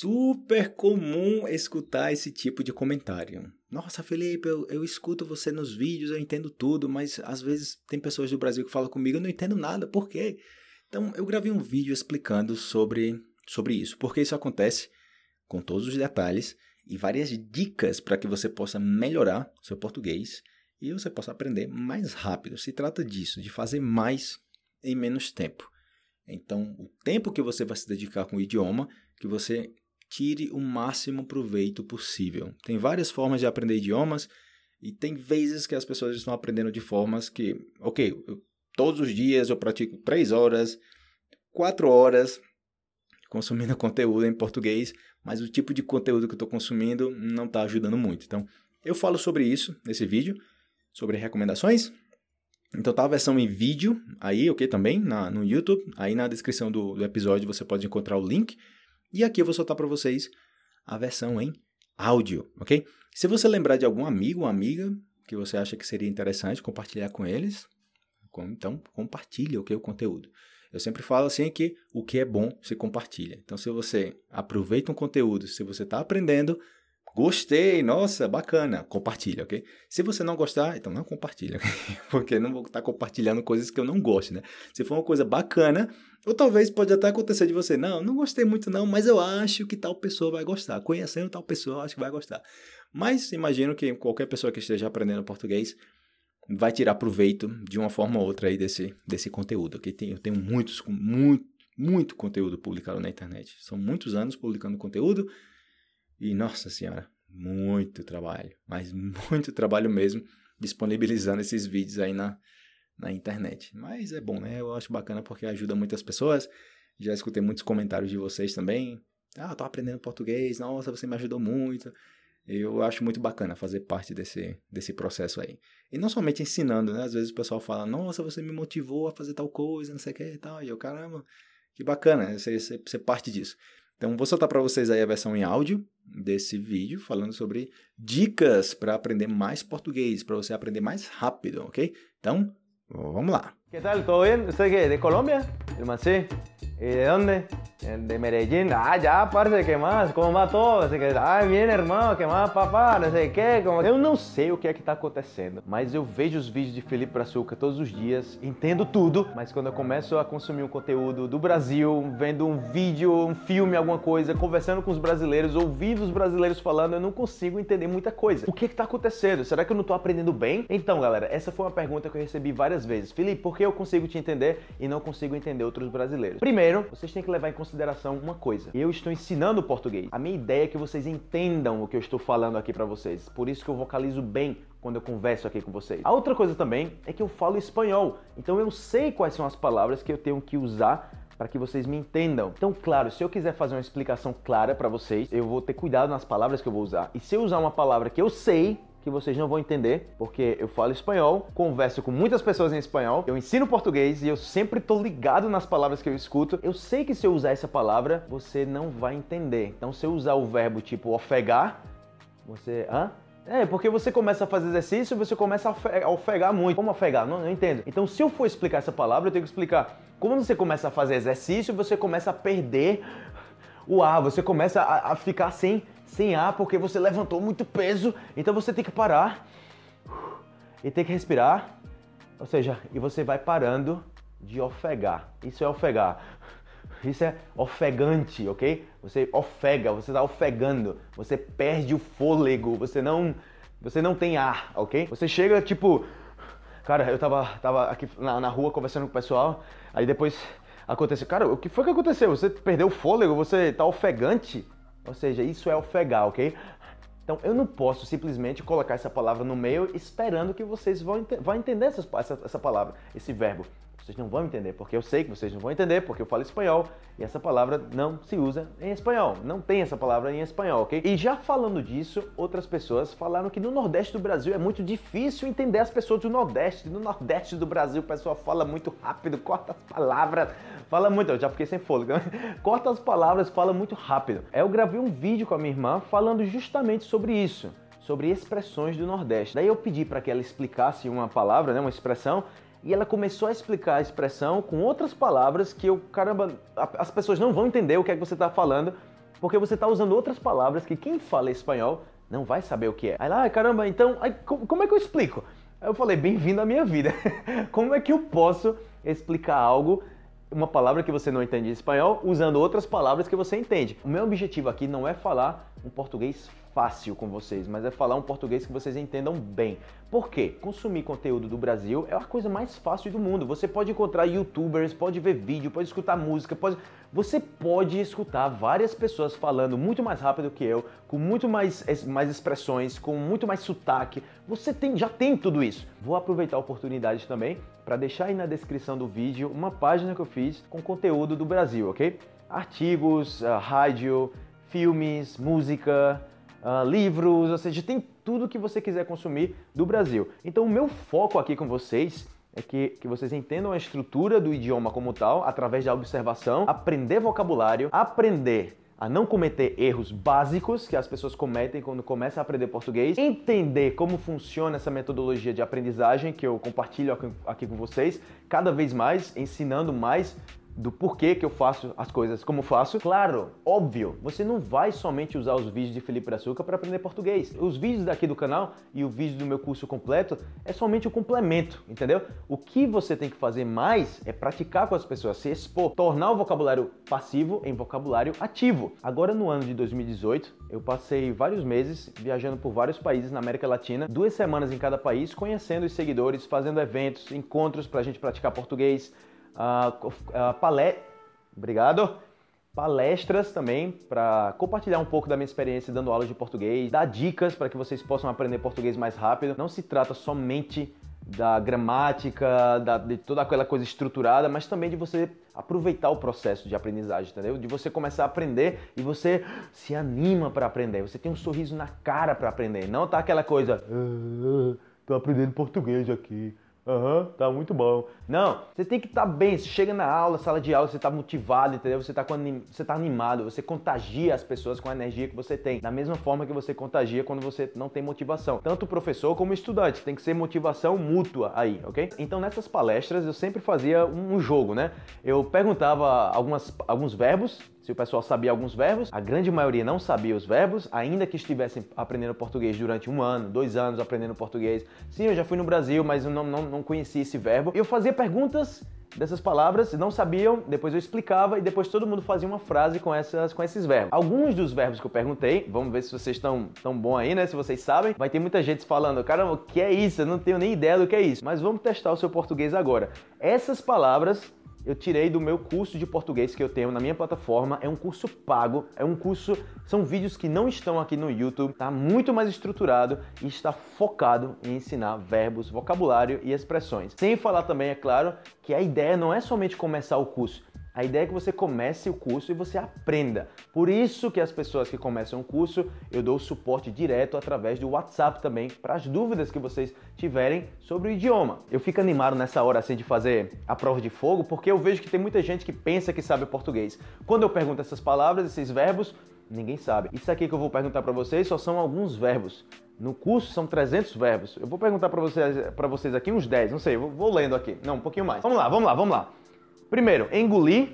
super comum escutar esse tipo de comentário. Nossa, Felipe, eu, eu escuto você nos vídeos, eu entendo tudo, mas às vezes tem pessoas do Brasil que falam comigo, eu não entendo nada, por quê? Então, eu gravei um vídeo explicando sobre, sobre isso, porque isso acontece com todos os detalhes e várias dicas para que você possa melhorar seu português e você possa aprender mais rápido. Se trata disso, de fazer mais em menos tempo. Então, o tempo que você vai se dedicar com o idioma, que você tire o máximo proveito possível. Tem várias formas de aprender idiomas e tem vezes que as pessoas estão aprendendo de formas que, ok, eu, todos os dias eu pratico três horas, quatro horas consumindo conteúdo em português, mas o tipo de conteúdo que eu estou consumindo não está ajudando muito. Então, eu falo sobre isso nesse vídeo, sobre recomendações. Então tá a versão em vídeo aí, ok? Também na, no YouTube. Aí na descrição do, do episódio você pode encontrar o link. E aqui eu vou soltar para vocês a versão em áudio, ok? Se você lembrar de algum amigo ou amiga que você acha que seria interessante compartilhar com eles, então compartilhe ok, o conteúdo. Eu sempre falo assim que o que é bom se compartilha. Então, se você aproveita um conteúdo, se você está aprendendo, Gostei, nossa, bacana. Compartilha, ok? Se você não gostar, então não compartilha, okay? porque não vou estar compartilhando coisas que eu não gosto, né? Se for uma coisa bacana, ou talvez pode até acontecer de você, não, não gostei muito não, mas eu acho que tal pessoa vai gostar. Conhecendo tal pessoa, eu acho que vai gostar. Mas imagino que qualquer pessoa que esteja aprendendo português vai tirar proveito de uma forma ou outra aí desse, desse conteúdo, ok? Eu tenho muitos, muito, muito conteúdo publicado na internet. São muitos anos publicando conteúdo e nossa senhora, muito trabalho, mas muito trabalho mesmo, disponibilizando esses vídeos aí na, na internet. Mas é bom, né? Eu acho bacana porque ajuda muitas pessoas. Já escutei muitos comentários de vocês também. Ah, tô aprendendo português, nossa, você me ajudou muito. Eu acho muito bacana fazer parte desse, desse processo aí. E não somente ensinando, né? Às vezes o pessoal fala, nossa, você me motivou a fazer tal coisa, não sei o que e tal. E eu, caramba, que bacana ser, ser parte disso. Então, vou soltar para vocês aí a versão em áudio desse vídeo, falando sobre dicas para aprender mais português, para você aprender mais rápido, ok? Então, vamos lá. Que tal? ¿Todo bien? ¿Usted qué? ¿De Colômbia? Irmã, sí. ¿Y de dónde? De Medellín. Ah, ya, parce, ¿qué más? ¿Cómo va todo? Que, ah, bien, hermano, ¿qué más, papá? Não sei que. Como... Eu não sei o que é que tá acontecendo, mas eu vejo os vídeos de Felipe Brazuca todos os dias, entendo tudo, mas quando eu começo a consumir um conteúdo do Brasil, vendo um vídeo, um filme, alguma coisa, conversando com os brasileiros, ouvindo os brasileiros falando, eu não consigo entender muita coisa. O que é que tá acontecendo? Será que eu não tô aprendendo bem? Então, galera, essa foi uma pergunta que eu recebi várias vezes. Felipe, por que eu consigo te entender e não consigo entender outros brasileiros? Primeiro, vocês têm que levar em consideração uma coisa. Eu estou ensinando português. A minha ideia é que vocês entendam o que eu estou falando aqui para vocês. Por isso que eu vocalizo bem quando eu converso aqui com vocês. A outra coisa também é que eu falo espanhol. Então eu sei quais são as palavras que eu tenho que usar para que vocês me entendam. Então, claro, se eu quiser fazer uma explicação clara para vocês, eu vou ter cuidado nas palavras que eu vou usar. E se eu usar uma palavra que eu sei, que vocês não vão entender, porque eu falo espanhol, converso com muitas pessoas em espanhol, eu ensino português e eu sempre tô ligado nas palavras que eu escuto. Eu sei que se eu usar essa palavra, você não vai entender. Então, se eu usar o verbo tipo ofegar, você. Hã? É, porque você começa a fazer exercício você começa a ofegar muito. Como ofegar? Não, não entendo. Então, se eu for explicar essa palavra, eu tenho que explicar. Como você começa a fazer exercício, você começa a perder o ar, você começa a, a ficar sem sem ar porque você levantou muito peso, então você tem que parar e tem que respirar. Ou seja, e você vai parando de ofegar. Isso é ofegar. Isso é ofegante, ok? Você ofega, você está ofegando, você perde o fôlego, você não, você não tem ar, ok? Você chega tipo, cara, eu tava, tava aqui na, na rua conversando com o pessoal, aí depois aconteceu, cara, o que foi que aconteceu? Você perdeu o fôlego, você tá ofegante? Ou seja, isso é ofegar, ok? Então eu não posso simplesmente colocar essa palavra no meio esperando que vocês vão, vão entender essa, essa, essa palavra, esse verbo. Vocês não vão entender, porque eu sei que vocês não vão entender, porque eu falo espanhol e essa palavra não se usa em espanhol. Não tem essa palavra em espanhol, ok? E já falando disso, outras pessoas falaram que no Nordeste do Brasil é muito difícil entender as pessoas do Nordeste. No Nordeste do Brasil o pessoal fala muito rápido, corta as palavras, fala muito. Eu já fiquei sem fôlego. corta as palavras, fala muito rápido. Eu gravei um vídeo com a minha irmã falando justamente sobre isso sobre expressões do Nordeste. Daí eu pedi para que ela explicasse uma palavra, né, uma expressão, e ela começou a explicar a expressão com outras palavras que eu, caramba, as pessoas não vão entender o que é que você está falando. Porque você está usando outras palavras que quem fala espanhol não vai saber o que é. Aí lá, ah, caramba, então, aí, como é que eu explico? Aí eu falei, bem-vindo à minha vida. como é que eu posso explicar algo uma palavra que você não entende em espanhol usando outras palavras que você entende. O meu objetivo aqui não é falar um português fácil com vocês, mas é falar um português que vocês entendam bem. Por quê? Consumir conteúdo do Brasil é a coisa mais fácil do mundo. Você pode encontrar youtubers, pode ver vídeo, pode escutar música, pode... você pode escutar várias pessoas falando muito mais rápido que eu, com muito mais, mais expressões, com muito mais sotaque. Você tem, já tem tudo isso. Vou aproveitar a oportunidade também para deixar aí na descrição do vídeo uma página que eu fiz com conteúdo do Brasil, ok? Artigos, uh, rádio, filmes, música, uh, livros, ou seja, tem tudo que você quiser consumir do Brasil. Então, o meu foco aqui com vocês é que, que vocês entendam a estrutura do idioma como tal, através da observação, aprender vocabulário, aprender a não cometer erros básicos que as pessoas cometem quando começam a aprender português, entender como funciona essa metodologia de aprendizagem que eu compartilho aqui com vocês, cada vez mais ensinando mais do porquê que eu faço as coisas como faço. Claro, óbvio, você não vai somente usar os vídeos de Felipe Açúcar para aprender português. Os vídeos daqui do canal e o vídeo do meu curso completo é somente o complemento, entendeu? O que você tem que fazer mais é praticar com as pessoas, se expor, tornar o vocabulário passivo em vocabulário ativo. Agora no ano de 2018, eu passei vários meses viajando por vários países na América Latina, duas semanas em cada país, conhecendo os seguidores, fazendo eventos, encontros para a gente praticar português, uh. Obrigado. Palestras também para compartilhar um pouco da minha experiência dando aulas de português, dar dicas para que vocês possam aprender português mais rápido. Não se trata somente da gramática, da, de toda aquela coisa estruturada, mas também de você aproveitar o processo de aprendizagem, entendeu? De você começar a aprender e você se anima para aprender, você tem um sorriso na cara para aprender, não tá aquela coisa, ah, tô aprendendo português aqui. Aham, uhum, tá muito bom. Não, você tem que estar tá bem. Você chega na aula, sala de aula, você tá motivado, entendeu? Você tá, com, você tá animado, você contagia as pessoas com a energia que você tem. Da mesma forma que você contagia quando você não tem motivação. Tanto o professor como o estudante. Tem que ser motivação mútua aí, ok? Então nessas palestras eu sempre fazia um jogo, né? Eu perguntava algumas, alguns verbos se o pessoal sabia alguns verbos, a grande maioria não sabia os verbos, ainda que estivessem aprendendo português durante um ano, dois anos aprendendo português. Sim, eu já fui no Brasil, mas eu não, não, não conhecia esse verbo. Eu fazia perguntas dessas palavras, não sabiam, depois eu explicava e depois todo mundo fazia uma frase com, essas, com esses verbos. Alguns dos verbos que eu perguntei, vamos ver se vocês estão tão bom aí, né? Se vocês sabem, vai ter muita gente falando, caramba, o que é isso? Eu não tenho nem ideia do que é isso. Mas vamos testar o seu português agora. Essas palavras eu tirei do meu curso de português que eu tenho na minha plataforma. É um curso pago, é um curso, são vídeos que não estão aqui no YouTube, tá muito mais estruturado e está focado em ensinar verbos, vocabulário e expressões. Sem falar também, é claro, que a ideia não é somente começar o curso, a ideia é que você comece o curso e você aprenda. Por isso que as pessoas que começam o curso, eu dou suporte direto através do WhatsApp também para as dúvidas que vocês tiverem sobre o idioma. Eu fico animado nessa hora assim de fazer a prova de fogo, porque eu vejo que tem muita gente que pensa que sabe português. Quando eu pergunto essas palavras, esses verbos, ninguém sabe. Isso aqui que eu vou perguntar para vocês só são alguns verbos. No curso são 300 verbos. Eu vou perguntar para vocês, vocês aqui uns 10, não sei, vou, vou lendo aqui. Não, um pouquinho mais. Vamos lá, vamos lá, vamos lá. Primeiro, engolir,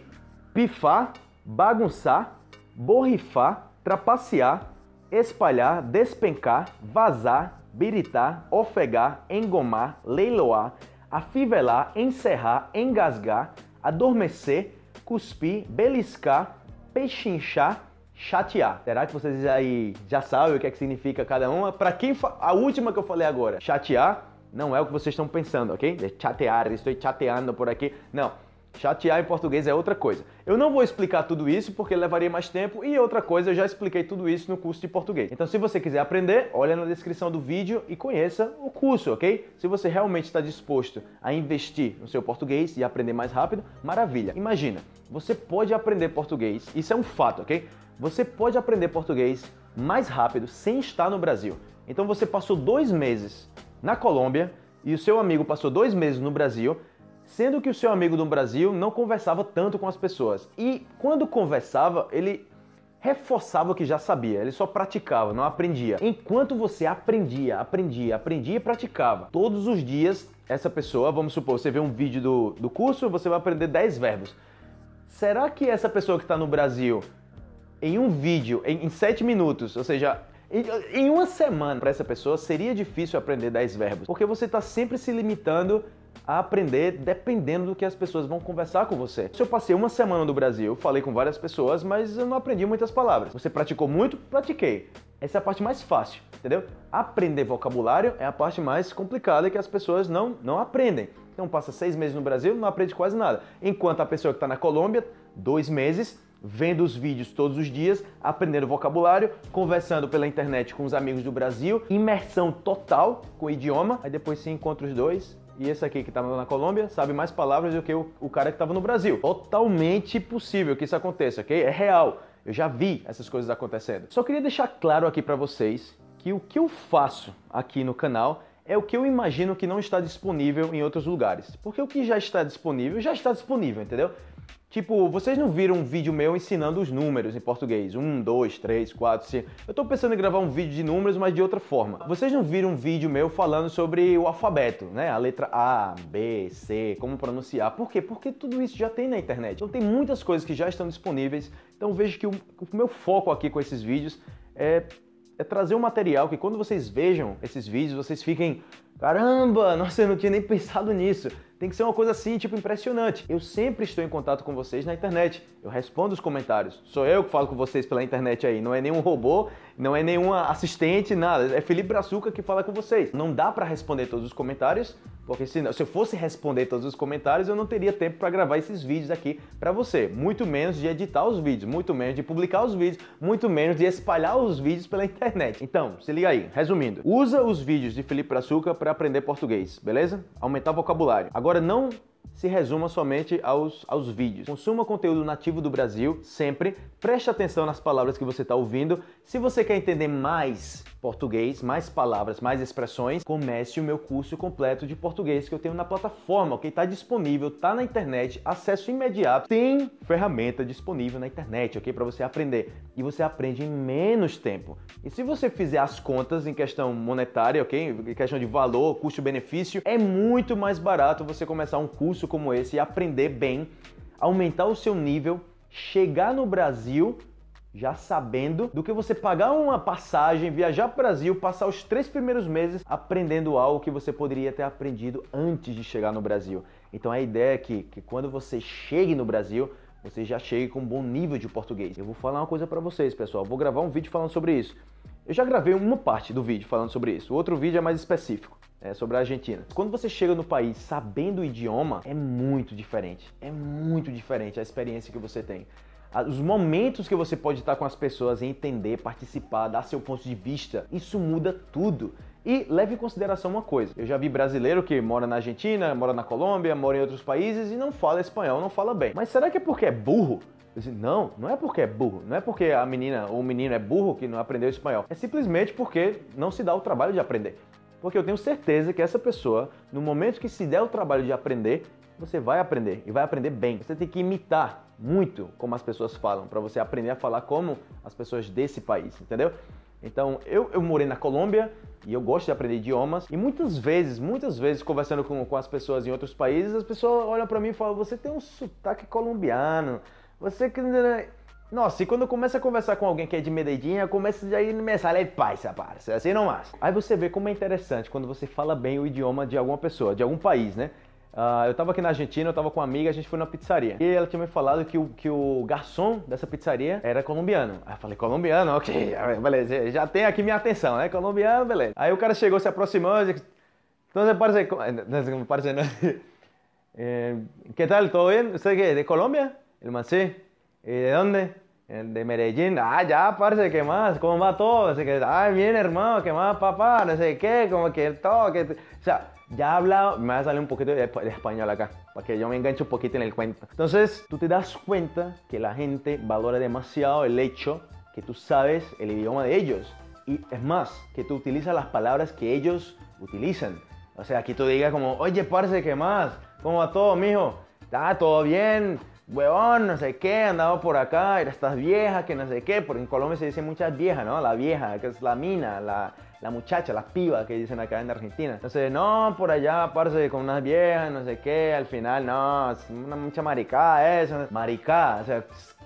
pifar, bagunçar, borrifar, trapacear, espalhar, despencar, vazar, biritar, ofegar, engomar, leiloar, afivelar, encerrar, engasgar, adormecer, cuspir, beliscar, pechinchar, chatear. Será que vocês aí já sabem o que é que significa cada uma? Para quem a última que eu falei agora, chatear não é o que vocês estão pensando, ok? De chatear, estou chateando por aqui. Não. Chatear em português é outra coisa. Eu não vou explicar tudo isso porque levaria mais tempo e outra coisa, eu já expliquei tudo isso no curso de português. Então, se você quiser aprender, olha na descrição do vídeo e conheça o curso, ok? Se você realmente está disposto a investir no seu português e aprender mais rápido, maravilha. Imagina, você pode aprender português, isso é um fato, ok? Você pode aprender português mais rápido sem estar no Brasil. Então, você passou dois meses na Colômbia e o seu amigo passou dois meses no Brasil sendo que o seu amigo do Brasil não conversava tanto com as pessoas. E quando conversava, ele reforçava o que já sabia, ele só praticava, não aprendia. Enquanto você aprendia, aprendia, aprendia e praticava, todos os dias, essa pessoa, vamos supor, você vê um vídeo do, do curso, você vai aprender 10 verbos. Será que essa pessoa que está no Brasil em um vídeo, em, em 7 minutos, ou seja, em uma semana, para essa pessoa, seria difícil aprender 10 verbos, porque você está sempre se limitando a aprender dependendo do que as pessoas vão conversar com você. Se eu passei uma semana no Brasil, falei com várias pessoas, mas eu não aprendi muitas palavras. Você praticou muito? Pratiquei. Essa é a parte mais fácil, entendeu? Aprender vocabulário é a parte mais complicada que as pessoas não, não aprendem. Então passa seis meses no Brasil, não aprende quase nada. Enquanto a pessoa que está na Colômbia, dois meses, vendo os vídeos todos os dias, aprendendo vocabulário, conversando pela internet com os amigos do Brasil, imersão total com o idioma, aí depois se encontra os dois. E esse aqui que estava na Colômbia sabe mais palavras do que o, o cara que estava no Brasil. Totalmente possível que isso aconteça, ok? É real. Eu já vi essas coisas acontecendo. Só queria deixar claro aqui para vocês que o que eu faço aqui no canal é o que eu imagino que não está disponível em outros lugares. Porque o que já está disponível, já está disponível, entendeu? Tipo, vocês não viram um vídeo meu ensinando os números em português? Um, dois, três, quatro, cinco. Eu tô pensando em gravar um vídeo de números, mas de outra forma. Vocês não viram um vídeo meu falando sobre o alfabeto, né? A letra A, B, C, como pronunciar. Por quê? Porque tudo isso já tem na internet. Então tem muitas coisas que já estão disponíveis. Então vejo que o, meu foco aqui com esses vídeos é é trazer um material que quando vocês vejam esses vídeos, vocês fiquem, caramba, nossa, eu não tinha nem pensado nisso. Tem que ser uma coisa assim, tipo, impressionante. Eu sempre estou em contato com vocês na internet. Eu respondo os comentários. Sou eu que falo com vocês pela internet aí. Não é nenhum robô, não é nenhuma assistente, nada. É Felipe Brazuca que fala com vocês. Não dá para responder todos os comentários, porque se, se eu fosse responder todos os comentários, eu não teria tempo para gravar esses vídeos aqui para você. Muito menos de editar os vídeos, muito menos de publicar os vídeos, muito menos de espalhar os vídeos pela internet. Então, se liga aí. Resumindo, usa os vídeos de Felipe Brazuca para aprender português, beleza? Aumentar o vocabulário. Agora, Agora, não se resuma somente aos, aos vídeos. Consuma conteúdo nativo do Brasil sempre. Preste atenção nas palavras que você está ouvindo. Se você quer entender mais português, mais palavras, mais expressões, comece o meu curso completo de português que eu tenho na plataforma, ok? Está disponível, está na internet, acesso imediato, tem ferramenta disponível na internet, ok? Para você aprender. E você aprende em menos tempo. E se você fizer as contas em questão monetária, ok? Em questão de valor, custo-benefício, é muito mais barato você começar um curso como esse e aprender bem, aumentar o seu nível, chegar no Brasil já sabendo do que você pagar uma passagem, viajar para o Brasil, passar os três primeiros meses aprendendo algo que você poderia ter aprendido antes de chegar no Brasil. Então a ideia é que, que quando você chegue no Brasil, você já chegue com um bom nível de português. Eu vou falar uma coisa para vocês, pessoal. vou gravar um vídeo falando sobre isso. Eu já gravei uma parte do vídeo falando sobre isso. O outro vídeo é mais específico. É sobre a Argentina. Quando você chega no país sabendo o idioma, é muito diferente. É muito diferente a experiência que você tem os momentos que você pode estar com as pessoas e entender, participar, dar seu ponto de vista, isso muda tudo. E leve em consideração uma coisa: eu já vi brasileiro que mora na Argentina, mora na Colômbia, mora em outros países e não fala espanhol, não fala bem. Mas será que é porque é burro? Não, não é porque é burro, não é porque a menina ou o menino é burro que não aprendeu espanhol. É simplesmente porque não se dá o trabalho de aprender. Porque eu tenho certeza que essa pessoa, no momento que se der o trabalho de aprender, você vai aprender e vai aprender bem. Você tem que imitar muito como as pessoas falam, para você aprender a falar como as pessoas desse país, entendeu? Então, eu, eu morei na Colômbia e eu gosto de aprender idiomas. E muitas vezes, muitas vezes, conversando com, com as pessoas em outros países, as pessoas olham para mim e falam: Você tem um sotaque colombiano. Você que. Nossa, e quando eu começo a conversar com alguém que é de Medellín, eu começo a ir me sale el paisa, parça. Assim não mais. Aí você vê como é interessante quando você fala bem o idioma de alguma pessoa, de algum país, né? Uh, eu estava aqui na Argentina, eu estava com uma amiga, a gente foi na pizzaria. E ela tinha me falado que o, que o garçom dessa pizzaria era colombiano. Aí eu falei, colombiano? Ok, beleza, já tem aqui minha atenção, né? Colombiano, beleza. Aí o cara chegou, se aproximou disse, então parece, parece, não. Eh, ¿Qué tal? ¿Todo bien? ¿Usted qué? ¿De Colombia? El man, sí. ¿Y de dónde? De Medellín. Ah, ya, parce, ¿qué más? ¿Cómo va todo? Así que, ah, bien, hermano, ¿qué más, papá? No sé qué, como que todo. Que... O sea, ya he hablado, me va a salir un poquito de, español acá, para que yo me enganche un poquito en el cuento. Entonces, tú te das cuenta que la gente valora demasiado el hecho que tú sabes el idioma de ellos. Y es más, que tú utilizas las palabras que ellos utilizan. O sea, aquí tú digas como, oye, parce, ¿qué más? ¿Cómo va todo, mijo? ¿Está todo bien? Huevón, no sé qué, andaba por acá, y estás vieja, que no sé qué, porque en Colombia se dice muchas viejas, ¿no? La vieja, que es la mina, la, la muchacha, la piba que dicen acá en Argentina. Entonces, no, por allá, parce, con unas viejas, no sé qué, al final, no, es una mucha maricada eso. Maricada, o sea,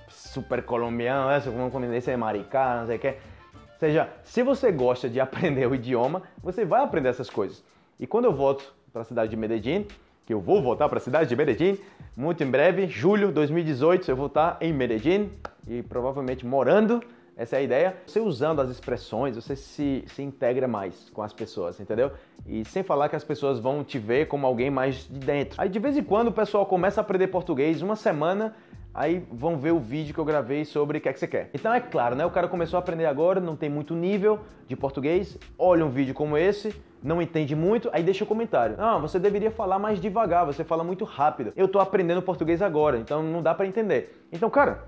super colombiano, isso, como, como dice maricá, não sei o que. Ou seja, se você gosta de aprender o idioma, você vai aprender essas coisas. E quando eu volto para a cidade de Medellín, que eu vou voltar para a cidade de Medellín, muito em breve, julho de 2018, eu vou estar em Medellín e provavelmente morando essa é a ideia. Você usando as expressões, você se, se integra mais com as pessoas, entendeu? E sem falar que as pessoas vão te ver como alguém mais de dentro. Aí de vez em quando o pessoal começa a aprender português, uma semana, aí vão ver o vídeo que eu gravei sobre o que é que você quer. Então é claro, né? O cara começou a aprender agora, não tem muito nível de português, olha um vídeo como esse, não entende muito, aí deixa o um comentário. Não, você deveria falar mais devagar, você fala muito rápido. Eu tô aprendendo português agora, então não dá para entender. Então, cara,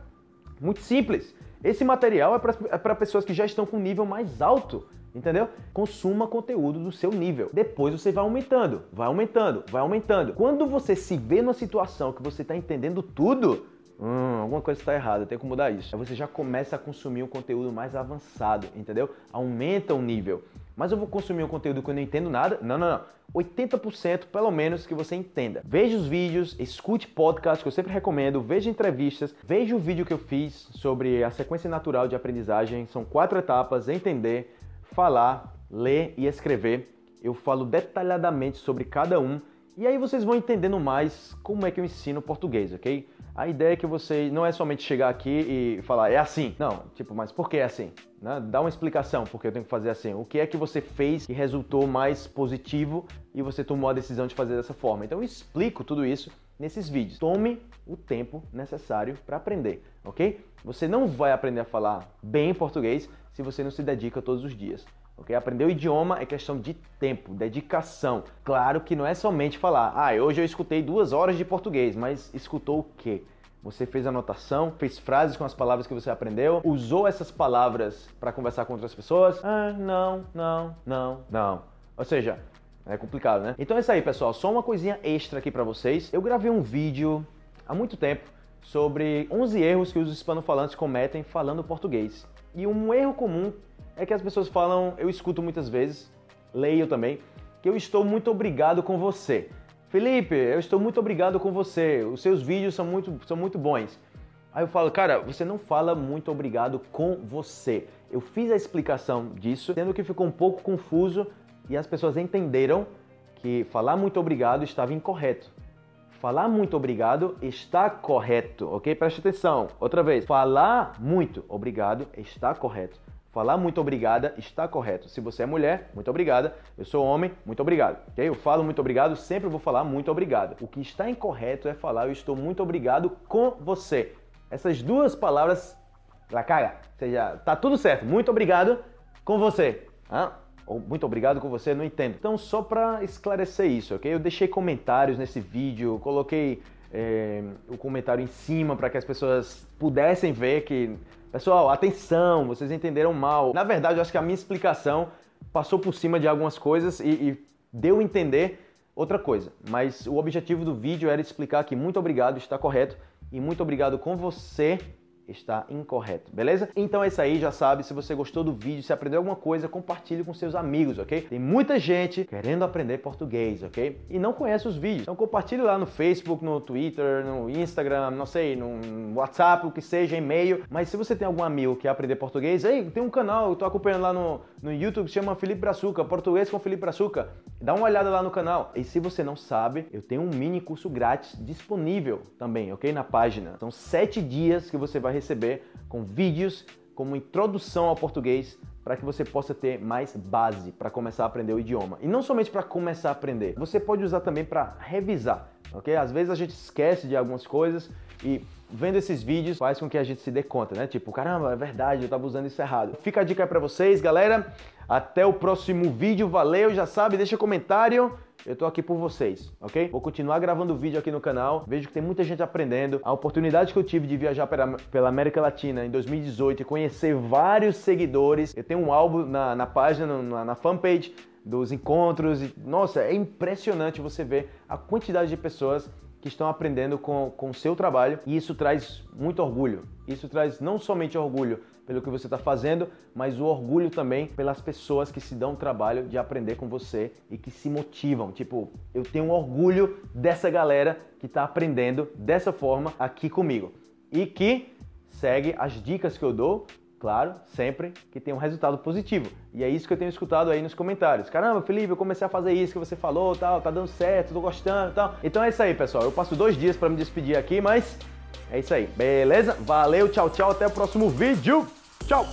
muito simples. Esse material é para é pessoas que já estão com nível mais alto, entendeu? Consuma conteúdo do seu nível. Depois você vai aumentando, vai aumentando, vai aumentando. Quando você se vê numa situação que você está entendendo tudo, Hum, alguma coisa está errada, tem que mudar isso. Aí você já começa a consumir um conteúdo mais avançado, entendeu? Aumenta o nível. Mas eu vou consumir um conteúdo que eu não entendo nada? Não, não, não. 80% pelo menos que você entenda. Veja os vídeos, escute podcasts que eu sempre recomendo, veja entrevistas, veja o vídeo que eu fiz sobre a sequência natural de aprendizagem. São quatro etapas: entender, falar, ler e escrever. Eu falo detalhadamente sobre cada um e aí vocês vão entendendo mais como é que eu ensino português, ok? A ideia é que você não é somente chegar aqui e falar, é assim. Não, tipo, mas por que é assim? Né? Dá uma explicação porque eu tenho que fazer assim. O que é que você fez que resultou mais positivo e você tomou a decisão de fazer dessa forma? Então eu explico tudo isso nesses vídeos. Tome o tempo necessário para aprender, ok? Você não vai aprender a falar bem português se você não se dedica todos os dias. Okay? Aprender o idioma é questão de tempo, dedicação. Claro que não é somente falar, ah, hoje eu escutei duas horas de português, mas escutou o quê? Você fez anotação, fez frases com as palavras que você aprendeu, usou essas palavras para conversar com outras pessoas? Ah, não, não, não, não. Ou seja, é complicado, né? Então é isso aí, pessoal. Só uma coisinha extra aqui para vocês. Eu gravei um vídeo há muito tempo sobre 11 erros que os hispanofalantes cometem falando português. E um erro comum é que as pessoas falam, eu escuto muitas vezes, leio também, que eu estou muito obrigado com você. Felipe, eu estou muito obrigado com você, os seus vídeos são muito, são muito bons. Aí eu falo, cara, você não fala muito obrigado com você. Eu fiz a explicação disso, sendo que ficou um pouco confuso e as pessoas entenderam que falar muito obrigado estava incorreto. Falar muito obrigado está correto, ok? Preste atenção. Outra vez. Falar muito obrigado está correto. Falar muito obrigada está correto. Se você é mulher, muito obrigada. Eu sou homem, muito obrigado. Ok? Eu falo muito obrigado, sempre vou falar muito obrigado. O que está incorreto é falar eu estou muito obrigado com você. Essas duas palavras, la cara. Ou seja, tá tudo certo. Muito obrigado com você. Ah, ou muito obrigado com você, não entendo. Então, só para esclarecer isso, ok? Eu deixei comentários nesse vídeo, coloquei é, o comentário em cima para que as pessoas pudessem ver que Pessoal, atenção, vocês entenderam mal. Na verdade, eu acho que a minha explicação passou por cima de algumas coisas e, e deu a entender outra coisa. Mas o objetivo do vídeo era explicar que muito obrigado está correto e muito obrigado com você está incorreto, beleza? Então é isso aí, já sabe, se você gostou do vídeo, se aprendeu alguma coisa, compartilhe com seus amigos, ok? Tem muita gente querendo aprender português, ok? E não conhece os vídeos. Então compartilhe lá no Facebook, no Twitter, no Instagram, não sei, no WhatsApp, o que seja, e-mail. Mas se você tem algum amigo que quer aprender português, aí tem um canal, eu tô acompanhando lá no, no YouTube, se chama Felipe Brazuca, Português com Felipe Brazuca. Dá uma olhada lá no canal. E se você não sabe, eu tenho um mini curso grátis disponível também, ok? Na página. São sete dias que você vai receber com vídeos como introdução ao português para que você possa ter mais base para começar a aprender o idioma. E não somente para começar a aprender, você pode usar também para revisar, ok? Às vezes a gente esquece de algumas coisas e vendo esses vídeos faz com que a gente se dê conta, né? Tipo, caramba, é verdade, eu estava usando isso errado. Fica a dica para vocês, galera. Até o próximo vídeo, valeu, já sabe, deixa comentário. Eu tô aqui por vocês, ok? Vou continuar gravando vídeo aqui no canal. Vejo que tem muita gente aprendendo. A oportunidade que eu tive de viajar pela, pela América Latina em 2018 e conhecer vários seguidores. Eu tenho um álbum na, na página, na, na fanpage dos encontros. E, nossa, é impressionante você ver a quantidade de pessoas que estão aprendendo com, com o seu trabalho e isso traz muito orgulho. Isso traz não somente orgulho pelo que você está fazendo, mas o orgulho também pelas pessoas que se dão o trabalho de aprender com você e que se motivam. Tipo, eu tenho orgulho dessa galera que está aprendendo dessa forma aqui comigo e que segue as dicas que eu dou claro, sempre que tem um resultado positivo. E é isso que eu tenho escutado aí nos comentários. Caramba, Felipe, eu comecei a fazer isso que você falou, tal, tá dando certo, tô gostando, tal. Então é isso aí, pessoal. Eu passo dois dias para me despedir aqui, mas é isso aí, beleza? Valeu, tchau, tchau, até o próximo vídeo. Tchau!